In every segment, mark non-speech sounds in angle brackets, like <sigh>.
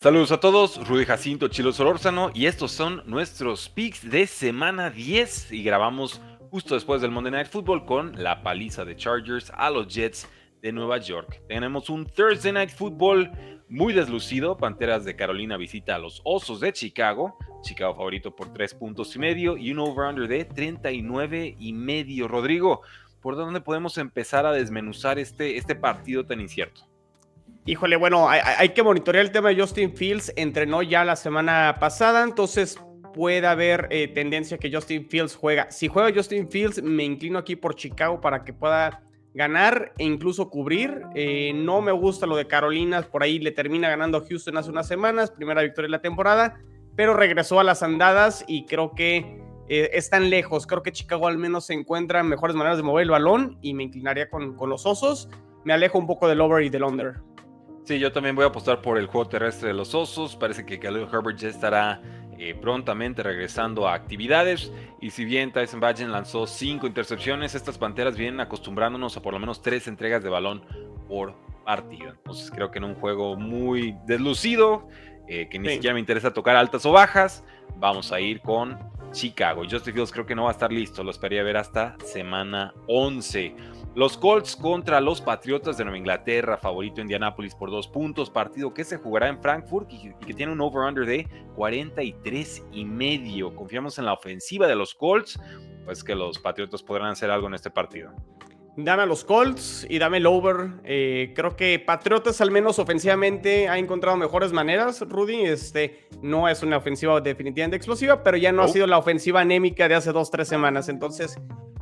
Saludos a todos, Rudy Jacinto, Chilo Solórzano y estos son nuestros picks de semana 10 y grabamos justo después del Monday Night Football con la paliza de Chargers a los Jets de Nueva York. Tenemos un Thursday Night Football muy deslucido, Panteras de Carolina visita a los Osos de Chicago, Chicago favorito por 3 puntos y medio y un over-under de 39 y medio. Rodrigo, ¿por dónde podemos empezar a desmenuzar este, este partido tan incierto? Híjole, bueno, hay, que monitorear el tema de Justin Fields. Entrenó ya la semana pasada, entonces puede haber eh, tendencia que Justin Fields juega. Si juega Justin Fields, me inclino aquí por Chicago para que pueda ganar e incluso cubrir. Eh, no me gusta lo de Carolina, por ahí le termina ganando Houston hace unas semanas, primera victoria de la temporada, pero regresó a las andadas y creo que eh, están lejos. Creo que Chicago al menos se encuentra mejores maneras de mover el balón y me inclinaría con, con los osos. Me alejo un poco del over y del under. Sí, yo también voy a apostar por el juego terrestre de los Osos. Parece que Khalil Herbert ya estará eh, prontamente regresando a actividades. Y si bien Tyson Bagent lanzó cinco intercepciones, estas panteras vienen acostumbrándonos a por lo menos tres entregas de balón por partido. Entonces creo que en un juego muy deslucido, eh, que ni siquiera me interesa tocar altas o bajas, vamos a ir con Chicago. Justin Fields creo que no va a estar listo, lo esperaría ver hasta semana 11. Los Colts contra los Patriotas de Nueva Inglaterra, favorito Indianapolis por dos puntos, partido que se jugará en Frankfurt y, que tiene un over-under de 43 y medio. Confiamos en la ofensiva de los Colts, pues que los Patriotas podrán hacer algo en este partido. Dame a los Colts y dame el over. Eh, creo que Patriotas, al menos ofensivamente, ha encontrado mejores maneras. Rudy, este no es una ofensiva definitivamente explosiva, pero ya no ha sido la ofensiva anémica de hace dos, tres semanas. Entonces,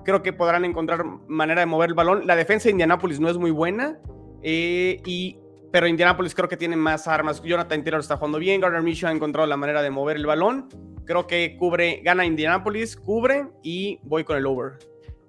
creo que podrán encontrar manera de mover el balón. La defensa de Indianapolis no es muy buena, eh, y, pero Indianapolis creo que tiene más armas. Jonathan Taylor está jugando bien, Gardner Minshew ha encontrado la manera de mover el balón. Creo que cubre, gana Indianapolis, cubre y voy con el over.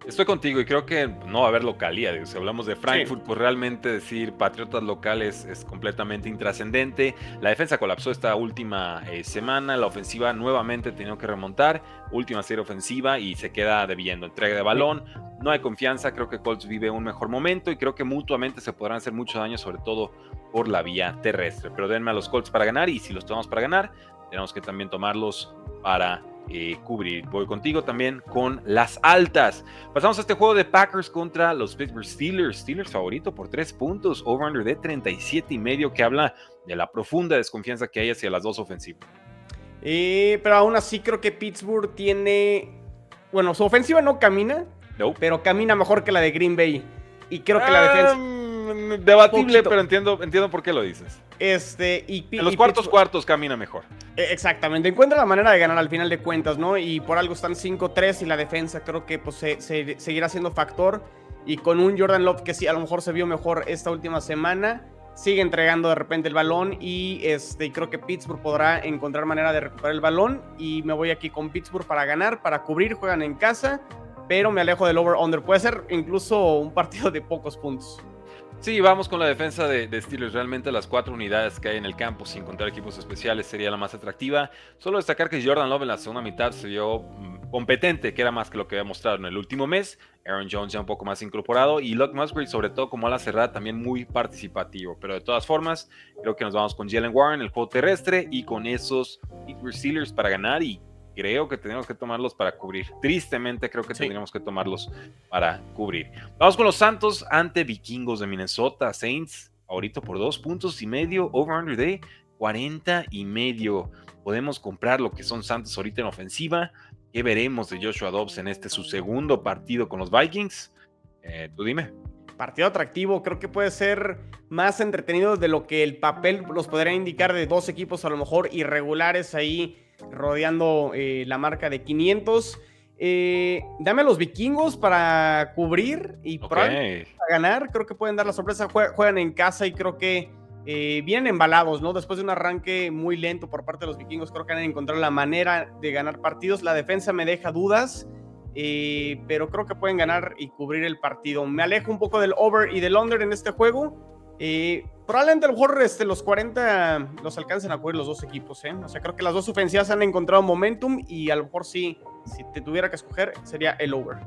Estoy contigo y creo que no va a haber localía. Si hablamos de Frankfurt, pues realmente decir patriotas locales es completamente intrascendente. La defensa colapsó esta última eh, semana. La ofensiva nuevamente tenido que remontar. Última serie ofensiva y se queda debiendo. Entrega de balón. No hay confianza. Creo que Colts vive un mejor momento y creo que mutuamente se podrán hacer mucho daño, sobre todo por la vía terrestre. Pero denme a los Colts para ganar y si los tomamos para ganar, tenemos que también tomarlos para eh, cubrir. Voy contigo también con las altas. Pasamos a este juego de Packers contra los Pittsburgh Steelers. Steelers favorito por tres puntos, over-under de 37 y medio, que habla de la profunda desconfianza que hay hacia las dos ofensivas. Eh, pero aún así creo que Pittsburgh tiene. Bueno, su ofensiva no camina, pero camina mejor que la de Green Bay. Y creo que la defensa. Mm, debatible, pero entiendo, entiendo por qué lo dices. Este, y, en los cuartos cuartos camina mejor. E, exactamente, encuentra la manera de ganar al final de cuentas, ¿no? Y por algo están 5-3 y la defensa creo que pues, se, seguirá siendo factor. Y con un Jordan Love que sí, a lo mejor se vio mejor esta última semana, sigue entregando de repente el balón y este, creo que Pittsburgh podrá encontrar manera de recuperar el balón. Y me voy aquí con Pittsburgh para ganar, para cubrir, juegan en casa, pero me alejo del over-under. Puede ser incluso un partido de pocos puntos. Sí, vamos con la defensa de, Steelers. Realmente las cuatro unidades que hay en el campo, sin contar equipos especiales, sería la más atractiva. Solo destacar que Jordan Love en la segunda mitad se vio mm, competente, que era más que lo que había mostrado en el último mes. Aaron Jones ya un poco más incorporado y Luke Musgrave, sobre todo como a la cerrada, también muy participativo. Pero de todas formas, creo que nos vamos con Jalen Warren, el juego terrestre, y con esos Steelers para ganar y creo que tenemos que tomarlos para cubrir. Tristemente creo que tendríamos que tomarlos para cubrir. Vamos con los Santos ante Vikingos de Minnesota. Saints, ahorita por dos puntos y medio, over-under de 40 y medio. Podemos comprar lo que son Santos ahorita en ofensiva. ¿Qué veremos de Joshua Dobbs en este su segundo partido con los Vikings? Eh, tú dime. Partido atractivo, creo que puede ser más entretenido de lo que el papel los podría indicar de dos equipos a lo mejor irregulares ahí rodeando eh, la marca de 500. Eh, dame a los vikingos para cubrir y para ganar. Creo que pueden dar la sorpresa. Juegan en casa y creo que eh, vienen embalados, ¿no? Después de un arranque muy lento por parte de los vikingos, creo que han encontrado la manera de ganar partidos. La defensa me deja dudas, eh, pero creo que pueden ganar y cubrir el partido. Me alejo un poco del over y del under en este juego. Eh, probablemente a lo mejor este, los 40 los alcancen a cubrir los dos equipos, ¿eh? O sea, creo que las dos ofensivas han encontrado momentum y a lo mejor sí, si te tuviera que escoger, sería el over.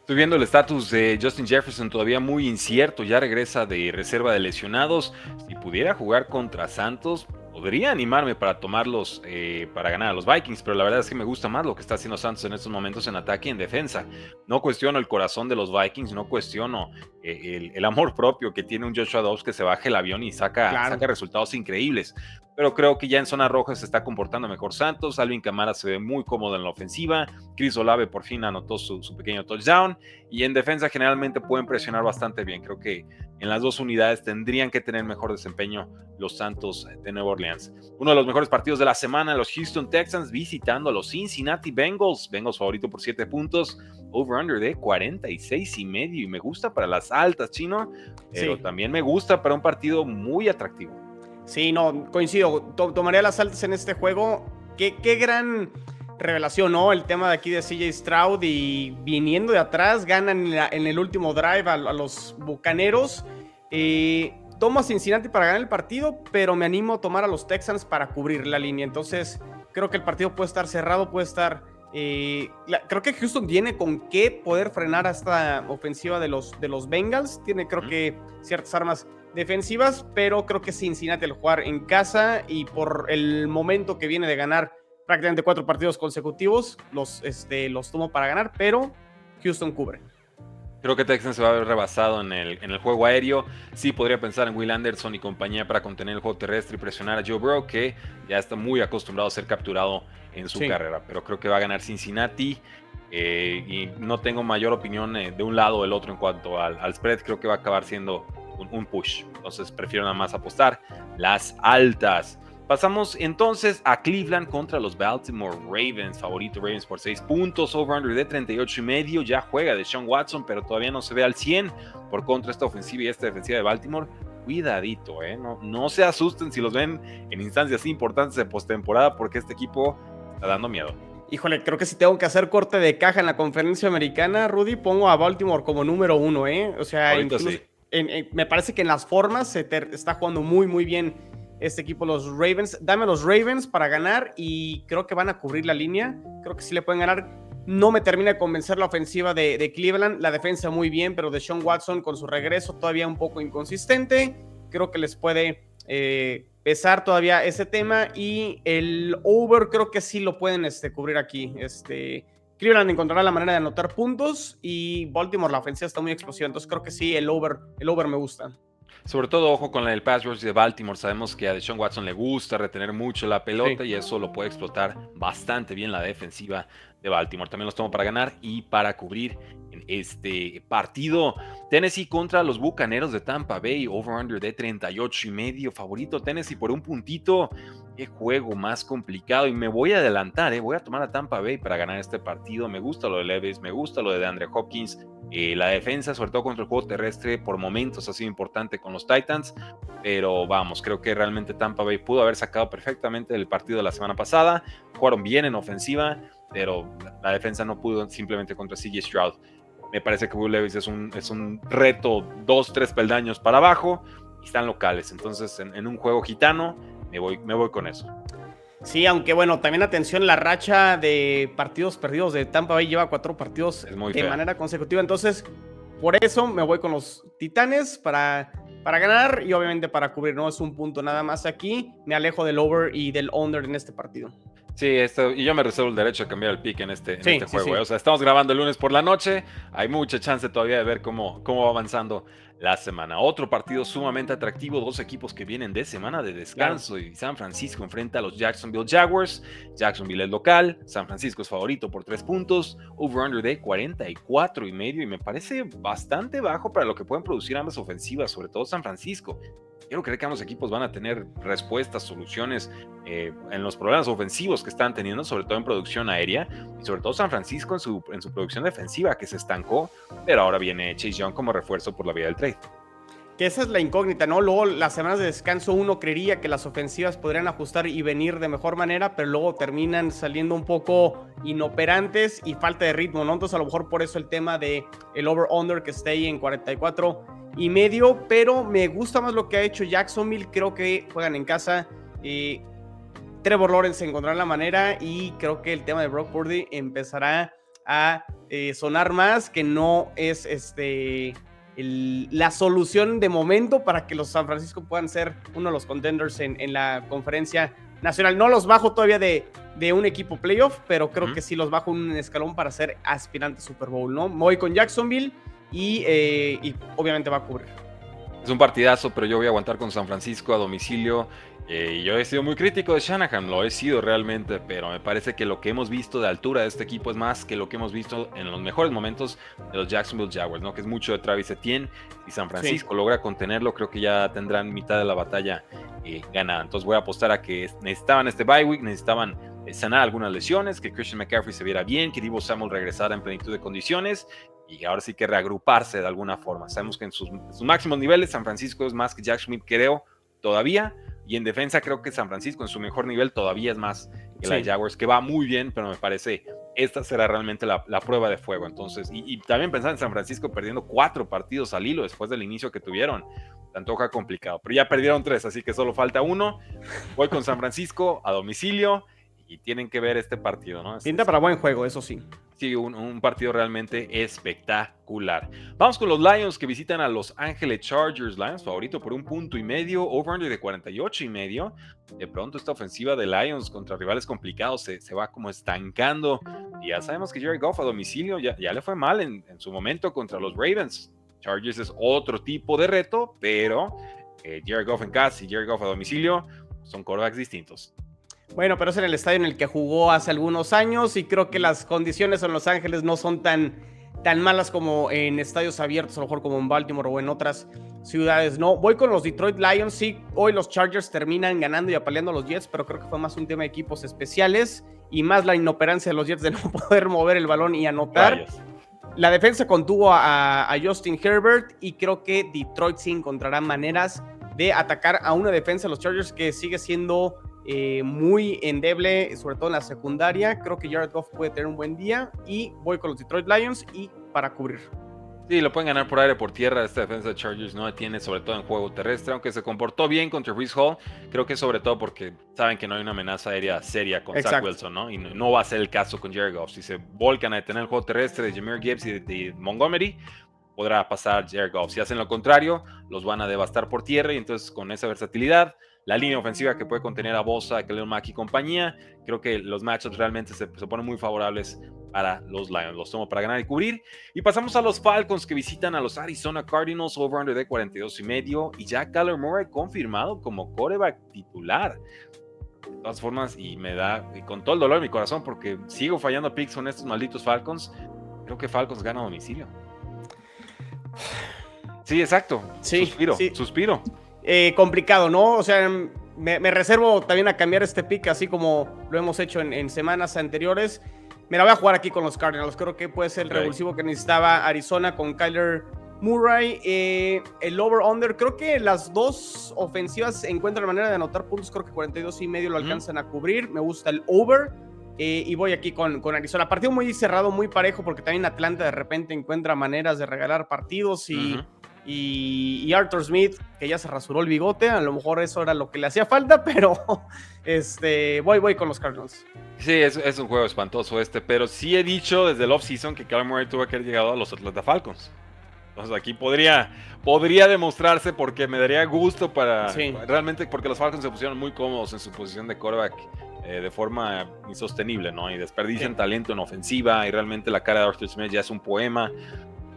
Estoy viendo el estatus de Justin Jefferson todavía muy incierto, ya regresa de reserva de lesionados. Si pudiera jugar contra Santos, podría animarme para tomarlos eh, para ganar a los Vikings, pero la verdad es que me gusta más lo que está haciendo Santos en estos momentos en ataque y en defensa. No cuestiono el corazón de los Vikings, no cuestiono eh, el, amor <laughs> propio que tiene un Joshua Dobbs que se baje el avión y saca, saca resultados increíbles pero creo que ya en zona roja se está comportando mejor Santos. Alvin Camara se ve muy cómodo en la ofensiva. Chris Olave por fin anotó su, pequeño touchdown. Y en defensa generalmente pueden presionar bastante bien. Creo que en las dos unidades tendrían que tener mejor desempeño los Santos de Nueva Orleans. Uno de los mejores partidos de la semana, los Houston Texans visitando a los Cincinnati Bengals. Bengals favorito por 7 puntos. Over-under de 46 y medio. Y me gusta para las altas, chino. Pero también me gusta para un partido muy atractivo. Sí, no, coincido. tomaría las altas en este juego. Qué, qué gran revelación, ¿no? El tema de aquí de CJ Stroud y viniendo de atrás, ganan en, el último drive a, los bucaneros. Eh, tomo a Cincinnati para ganar el partido, pero me animo a tomar a los Texans para cubrir la línea. Entonces, creo que el partido puede estar cerrado, puede estar. Eh, creo que Houston tiene con qué poder frenar a esta ofensiva de los, de los Bengals. Tiene, creo que, ciertas armas defensivas, pero creo que Cincinnati al jugar en casa y por el momento que viene de ganar prácticamente cuatro partidos consecutivos, los, este, los tomo para ganar, pero Houston cubre. Creo que Texans se va a ver rebasado en el, en el juego aéreo. Sí podría pensar en Will Anderson y compañía para contener el juego terrestre y presionar a Joe Burrow, que ya está muy acostumbrado a ser capturado en su carrera. Pero creo que va a ganar Cincinnati. Eh, y no tengo mayor opinión eh, de un lado o del otro en cuanto al, al spread. Creo que va a acabar siendo un, push. Entonces prefiero nada más apostar las altas. Pasamos entonces a Cleveland contra los Baltimore Ravens. Favorito Ravens por 6 puntos. Over-under de 38 y medio. Ya juega de Sean Watson, pero todavía no se ve al 100. Por contra esta ofensiva y esta defensiva de Baltimore. Cuidadito, ¿eh? No, no se asusten si los ven en instancias importantes de postemporada porque este equipo está dando miedo. Híjole, creo que si tengo que hacer corte de caja en la conferencia americana, Rudy, pongo a Baltimore como número uno, ¿eh? O sea, incluso, me parece que en las formas se está jugando muy, muy bien este equipo, los Ravens. Dame los Ravens para ganar y creo que van a cubrir la línea. Creo que sí le pueden ganar. No me termina de convencer la ofensiva de, Cleveland. La defensa muy bien, pero de Sean Watson con su regreso todavía un poco inconsistente. Creo que les puede eh, pesar todavía ese tema. Y el over creo que sí lo pueden este, cubrir aquí. Este, Cleveland encontrará la manera de anotar puntos y Baltimore la ofensiva está muy explosiva, entonces creo que sí, el over, el over me gusta. Sobre todo, ojo con el pass rush de Baltimore. Sabemos que a Deshaun Watson le gusta retener mucho la pelota y eso lo puede explotar bastante bien la defensiva de Baltimore. También los tomo para ganar y para cubrir en este partido. Tennessee contra los Bucaneros de Tampa Bay, over-under de 38 y medio. Favorito Tennessee por un puntito qué juego más complicado. Y me voy a adelantar, ¿eh? voy a tomar a Tampa Bay para ganar este partido. Me gusta lo de Levis, me gusta lo de Andre Hopkins. Eh, la defensa, sobre todo contra el juego terrestre, por momentos ha sido importante con los Titans. Pero vamos, creo que realmente Tampa Bay pudo haber sacado perfectamente el partido de la semana pasada. Jugaron bien en ofensiva, pero la defensa no pudo simplemente contra CJ Stroud. Me parece que Will Levis es un, es un reto dos, tres peldaños para abajo y están locales. Entonces, en un juego gitano, me voy, me voy con eso. Sí, aunque bueno, también atención, la racha de partidos perdidos de Tampa Bay lleva cuatro partidos de manera consecutiva. Entonces, por eso me voy con los Titanes para, para ganar y obviamente para cubrir. No es un punto nada más aquí. Me alejo del over y del under en este partido. Sí, esto, y yo me reservo el derecho a cambiar el pick en este, en este juego. ¿eh? O sea, estamos grabando el lunes por la noche. Hay mucha chance todavía de ver cómo, cómo va avanzando la semana. Otro partido sumamente atractivo, dos equipos que vienen de semana de descanso y San Francisco enfrenta a los Jacksonville Jaguars. Jacksonville es local, San Francisco es favorito por tres puntos, over-under de 44 y medio y me parece bastante bajo para lo que pueden producir ambas ofensivas, sobre todo San Francisco. Quiero creer que ambos equipos van a tener respuestas, soluciones eh, en los problemas ofensivos que están teniendo, sobre todo en producción aérea y sobre todo San Francisco en su, en su producción defensiva que se estancó, pero ahora viene Chase Young como refuerzo por la vía del trade. Que esa es la incógnita, ¿no? Luego las semanas de descanso uno creería que las ofensivas podrían ajustar y venir de mejor manera, pero luego terminan saliendo un poco inoperantes y falta de ritmo, ¿no? Entonces a lo mejor por eso el tema de over-under que esté ahí en 44 y medio, pero me gusta más lo que ha hecho Jacksonville, creo que juegan en casa. Eh, Trevor Lawrence encontrará la manera y creo que el tema de Brock Purdy empezará a eh, sonar más, que no es este la solución de momento para que los San Francisco puedan ser uno de los contenders en, la conferencia nacional. No los bajo todavía de, de un equipo playoff, pero creo que sí los bajo un escalón para ser aspirante Super Bowl, ¿no? voy con Jacksonville y, eh, y obviamente va a cubrir. Es un partidazo, pero yo voy a aguantar con San Francisco a domicilio. Eh, yo he sido muy crítico de Shanahan, lo he sido realmente, pero me parece que lo que hemos visto de altura de este equipo es más que lo que hemos visto en los mejores momentos de los Jacksonville Jaguars, ¿no? Que es mucho de Travis Etienne y San Francisco logra contenerlo, creo que ya tendrán mitad de la batalla eh, ganada. Entonces voy a apostar a que necesitaban este bye week, necesitaban eh, sanar algunas lesiones, que Christian McCaffrey se viera bien, que Divo Samuel regresara en plenitud de condiciones y ahora sí que reagruparse de alguna forma. Sabemos que en sus, sus máximos niveles San Francisco es más que Jacksonville, creo, todavía y en defensa creo que San Francisco en su mejor nivel todavía es más que la Jaguars, que va muy bien, pero me parece esta será realmente la, prueba de fuego. Entonces, y, también pensar en San Francisco perdiendo cuatro partidos al hilo después del inicio que tuvieron. Te antoja complicado, pero ya perdieron tres, así que solo falta uno. Voy con San Francisco a domicilio y tienen que ver este partido, ¿no? Pinta para buen juego, eso sí. Sí, un, partido realmente espectacular. Vamos con los Lions que visitan a Los Ángeles Chargers. Lions favorito por un punto y medio, over-under de 48 y medio. De pronto esta ofensiva de Lions contra rivales complicados se, se va como estancando. Y ya sabemos que Jerry Goff a domicilio ya, ya le fue mal en, en, su momento contra los Ravens. Chargers es otro tipo de reto, pero eh, Jerry Goff en casa y Jerry Goff a domicilio son quarterbacks distintos. Bueno, pero es en el estadio en el que jugó hace algunos años y creo que las condiciones en Los Ángeles no son tan, tan malas como en estadios abiertos, a lo mejor como en Baltimore o en otras ciudades. No, voy con los Detroit Lions. Sí, hoy los Chargers terminan ganando y apaleando a los Jets, pero creo que fue más un tema de equipos especiales y más la inoperancia de los Jets de no <laughs> poder mover el balón y anotar. La defensa contuvo a, a Justin Herbert y creo que Detroit sí encontrará maneras de atacar a una defensa de los Chargers que sigue siendo eh, muy endeble, sobre todo en la secundaria. Creo que Jared Goff puede tener un buen día y voy con los Detroit Lions y para cubrir. Sí, lo pueden ganar por aire, por tierra. Esta defensa de Chargers no tiene, sobre todo en juego terrestre, aunque se comportó bien contra Brees Hall. Creo que sobre todo porque saben que no hay una amenaza aérea seria con Zach Wilson, ¿no? Y no, va a ser el caso con Jared Goff. Si se volcan a detener el juego terrestre de Jameer Gibbs y de, Montgomery, podrá pasar Jared Goff. Si hacen lo contrario, los van a devastar por tierra y entonces con esa versatilidad la línea ofensiva que puede contener a Bosa, Khalil Mack y compañía. Creo que los matchups realmente se, ponen muy favorables para los Lions. Los tomo para ganar y cubrir. Y pasamos a los Falcons que visitan a los Arizona Cardinals over under de 42 y medio. Y ya Kyler Murray confirmado como coreback titular. De todas formas, y me da, y con todo el dolor de mi corazón, porque sigo fallando picks con estos malditos Falcons. Creo que Falcons gana a domicilio. <sighs> Sí, exacto. Sí, suspiro, suspiro. Eh, complicado, ¿no? O sea, me, reservo también a cambiar este pick, así como lo hemos hecho en, semanas anteriores. Me la voy a jugar aquí con los Cardinals. Creo que puede ser el revulsivo que necesitaba Arizona con Kyler Murray. Eh, el over-under, creo que las dos ofensivas encuentran manera de anotar puntos. Creo que 42 y medio lo alcanzan a cubrir. Me gusta el over. Eh, y voy aquí con, con, Arizona. Partido muy cerrado, muy parejo, porque también Atlanta de repente encuentra maneras de regalar partidos y. Y, Arthur Smith, que ya se rasuró el bigote, a lo mejor eso era lo que le hacía falta, <laughs> pero este, voy, voy con los Cardinals. Sí, es, es un juego espantoso este, pero sí he dicho desde el off-season que Kyler Murray tuvo que haber llegado a los Atlanta Falcons. Entonces aquí podría, podría demostrarse porque me daría gusto para realmente porque los Falcons se pusieron muy cómodos en su posición de quarterback eh, de forma insostenible, ¿no? Y desperdician talento en ofensiva y realmente la cara de Arthur Smith ya es un poema.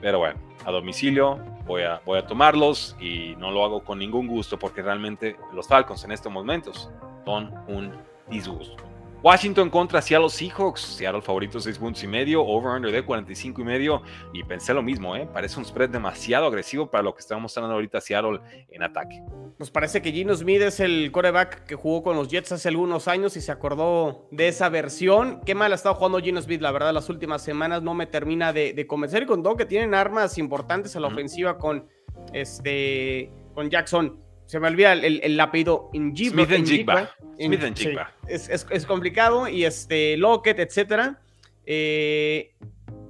Pero bueno, a domicilio voy a, voy a tomarlos y no lo hago con ningún gusto porque realmente los Falcons en estos momentos son un disgusto. Washington contra Seattle Seahawks. Seattle favorito 6 puntos y medio, over-under de 45 y medio. Y pensé lo mismo, ¿eh? Parece un spread demasiado agresivo para lo que estamos mostrando ahorita Seattle en ataque. Nos parece que Gino Smith es el coreback que jugó con los Jets hace algunos años y se acordó de esa versión. Qué mal ha estado jugando Gino Smith, la verdad, las últimas semanas no me termina de, convencer. Y con todo que tienen armas importantes a la ofensiva con este, con Jackson. Se me olvida el, el apellido Smith en Jigba. Smith en Jigba. es, es, es, complicado y este, Lockett, etcétera. Eh,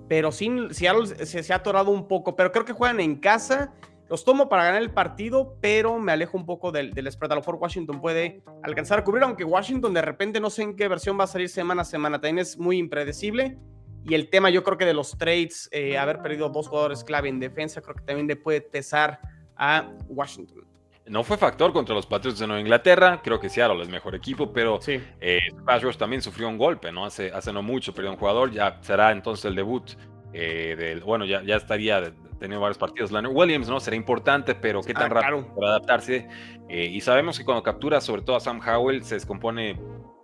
pero sin, Seattle se, se, ha atorado un poco, pero creo que juegan en casa. Los tomo para ganar el partido, pero me alejo un poco del, del spread. A lo mejor Washington puede alcanzar a cubrir, aunque Washington de repente no sé en qué versión va a salir semana a semana. También es muy impredecible. Y el tema, yo creo que de los trades, eh, haber perdido dos jugadores clave en defensa, creo que también le puede pesar a Washington. No fue factor contra los Patriots de Nueva Inglaterra, creo que Seattle es mejor equipo, pero sí. eh, también sufrió un golpe, ¿no? Hace, hace no mucho, perdió un jugador, ya será entonces el debut eh, del, bueno, ya, ya estaría teniendo varios partidos. Leonard Williams, ¿no? Será importante, pero qué tan ah, rápido claro. para adaptarse. Eh, y sabemos que cuando captura, sobre todo a Sam Howell, se descompone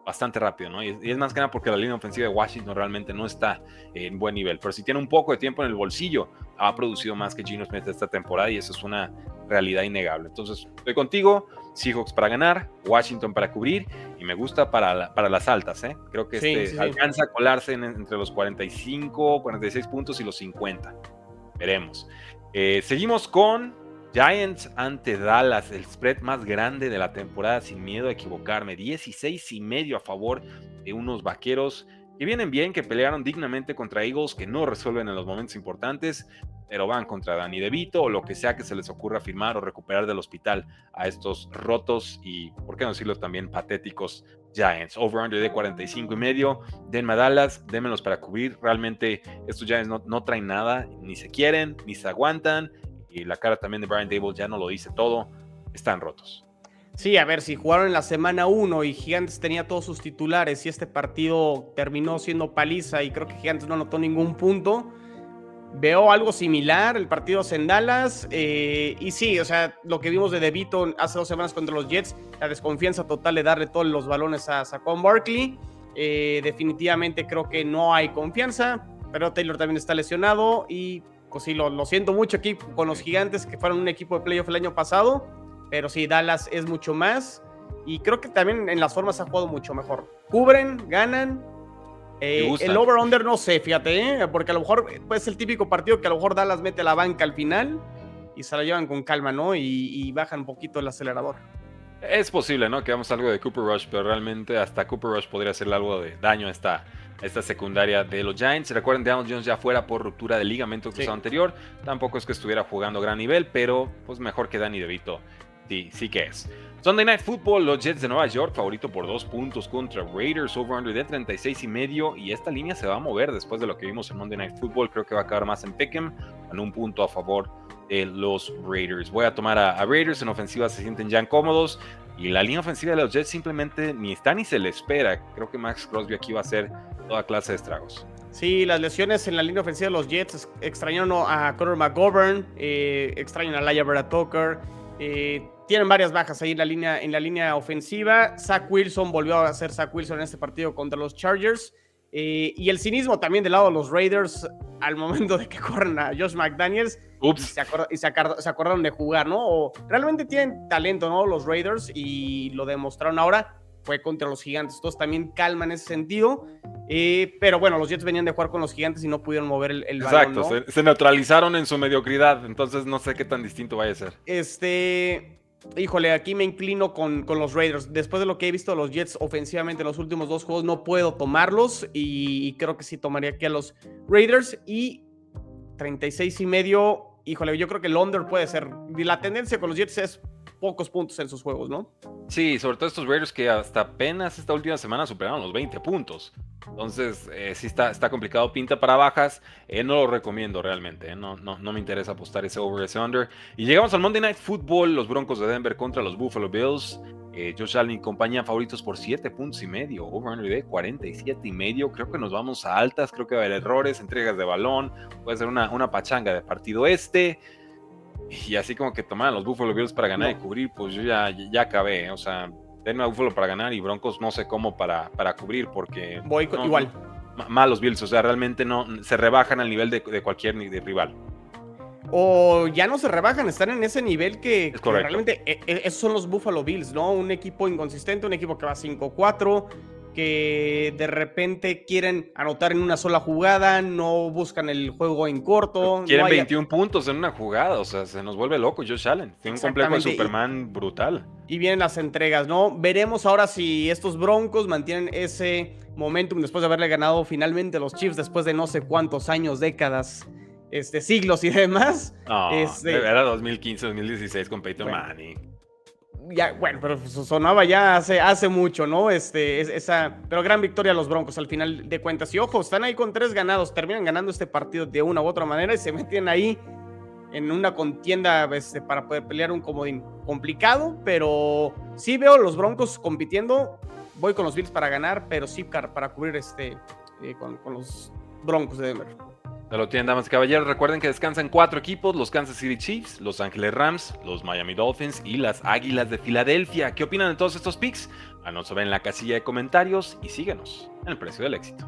bastante rápido, ¿no? Y, es más que nada porque la línea ofensiva de Washington realmente no está en buen nivel. Pero si tiene un poco de tiempo en el bolsillo, ha producido más que Gino Smith esta temporada y eso es una realidad innegable. Entonces, estoy contigo, Seahawks para ganar, Washington para cubrir y me gusta para, para las altas, ¿eh? Creo que sí, este sí, alcanza sí. a colarse en, entre los 45, 46 puntos y los 50. Veremos. Eh, seguimos con Giants ante Dallas, el spread más grande de la temporada, sin miedo a equivocarme. 16 y medio a favor de unos vaqueros que vienen bien, que pelearon dignamente contra Eagles, que no resuelven en los momentos importantes, pero van contra Danny DeVito o lo que sea que se les ocurra firmar o recuperar del hospital a estos rotos y, por qué no decirlo también, patéticos Giants. Over-under de 45 y medio. Denme a Dallas, démenlos para cubrir. Realmente estos Giants no, no traen nada, ni se quieren, ni se aguantan y la cara también de Brian Dable ya no lo dice todo, están rotos. Sí, a ver, si jugaron en la semana 1 y Gigantes tenía todos sus titulares y este partido terminó siendo paliza y creo que Gigantes no anotó ningún punto, veo algo similar, el partido en Dallas eh, y sí, o sea, lo que vimos de DeVito hace dos semanas contra los Jets, la desconfianza total de darle todos los balones a Saquon Barkley, eh, definitivamente creo que no hay confianza, pero Taylor también está lesionado y pues sí, lo, lo, siento mucho aquí con los gigantes que fueron un equipo de playoff el año pasado, pero sí, Dallas es mucho más y creo que también en las formas ha jugado mucho mejor. Cubren, ganan. Eh, el over-under no sé, fíjate, ¿eh? porque a lo mejor pues, es el típico partido que a lo mejor Dallas mete la banca al final y se la llevan con calma, ¿no? Y, y bajan un poquito el acelerador. Es posible, ¿no? Que hagamos algo de Cooper Rush, pero realmente hasta Cooper Rush podría hacerle algo de daño a esta, esta secundaria de los Giants. Recuerden, Donald Jones ya fuera por ruptura de ligamento cruzado sí. anterior. Tampoco es que estuviera jugando a gran nivel, pero pues mejor que Danny DeVito. Sí, sí que es. Sunday Night Football, los Jets de Nueva York, favorito por dos puntos contra Raiders, over-under de 36 y medio. Y esta línea se va a mover después de lo que vimos en Monday Night Football. Creo que va a acabar más en Peckham, con un punto a favor los Raiders. Voy a tomar a, Raiders en ofensiva, se sienten ya cómodos. Y la línea ofensiva de los Jets simplemente ni está ni se le espera. Creo que Max Crosby aquí va a ser toda clase de estragos. Sí, las lesiones en la línea ofensiva de los Jets extrañaron a Conor McGovern, eh, extrañan a Laia eh, tienen varias bajas ahí en la, línea, en la línea ofensiva. Zach Wilson volvió a ser Zach Wilson en este partido contra los Chargers. Eh, y el cinismo también del lado de los Raiders al momento de que corren a Josh McDaniels Ups. y, se, acord y se, acord se, acordaron de jugar, ¿no? O realmente tienen talento, ¿no? Los Raiders y lo demostraron ahora. Fue contra los gigantes. Todos también calma en ese sentido. Eh, pero bueno, los Jets venían de jugar con los gigantes y no pudieron mover el, el Exacto, balón. ¿no? se, se neutralizaron en su mediocridad. Entonces no sé qué tan distinto vaya a ser. Este. Híjole, aquí me inclino con, con, los Raiders. Después de lo que he visto a los Jets ofensivamente en los últimos dos juegos, no puedo tomarlos. Y creo que sí tomaría aquí a los Raiders. Y 36 y medio. Híjole, yo creo que el under puede ser. La tendencia con los Jets es pocos puntos en sus juegos, ¿no? Sí, sobre todo estos Raiders que hasta apenas esta última semana superaron los 20 puntos. Entonces, eh, sí está, está complicado, pinta para bajas. Eh, no lo recomiendo realmente. Eh. No, no, no me interesa apostar ese over, ese under. Y llegamos al Monday Night Football, los Broncos de Denver contra los Buffalo Bills. Eh, Josh Allen y compañía favoritos por 7 puntos y medio, over under de 47 y medio. Creo que nos vamos a altas, creo que va a haber errores, entregas de balón. Puede ser una, una pachanga de partido este y así como que tomaban los Buffalo Bills para ganar no. y cubrir, pues yo ya, ya acabé. O sea, denme a Buffalo para ganar y Broncos no sé cómo para, para cubrir porque... Voy no, igual. Malos Bills, o sea, realmente no se rebajan al nivel de, de cualquier de rival. O ya no se rebajan, están en ese nivel que, que realmente eh, esos son los Buffalo Bills, ¿no? Un equipo inconsistente, un equipo que va 5-4, que de repente quieren anotar en una sola jugada, no buscan el juego en corto. Quieren no hay- 21 puntos en una jugada, o sea, se nos vuelve loco Josh Allen. Tiene un complejo de y- Superman brutal. Y vienen las entregas, ¿no? Veremos ahora si estos Broncos mantienen ese momentum después de haberle ganado finalmente los Chiefs después de no sé cuántos años, décadas, este, siglos y demás. No, Este- era 2015, 2016 con Peyton Bueno. Manning. Ya, bueno, pero so- sonaba ya hace, hace mucho, ¿no? Este, es- esa, pero gran victoria a los Broncos al final de cuentas. Y ojo, están ahí con tres ganados, terminan ganando este partido de una u otra manera y se meten ahí en una contienda este, para poder pelear un comodín complicado, pero sí veo los Broncos compitiendo. Voy con los Bills para ganar, pero sí para cubrir este eh, con, con los Broncos de Denver. Ya lo tienen, damas y caballeros. Recuerden que descansan cuatro equipos: los Kansas City Chiefs, los Ángeles Rams, los Miami Dolphins y las Águilas de Filadelfia. ¿Qué opinan de todos estos picks? Háganos saber en la casilla de comentarios y síguenos en el precio del éxito.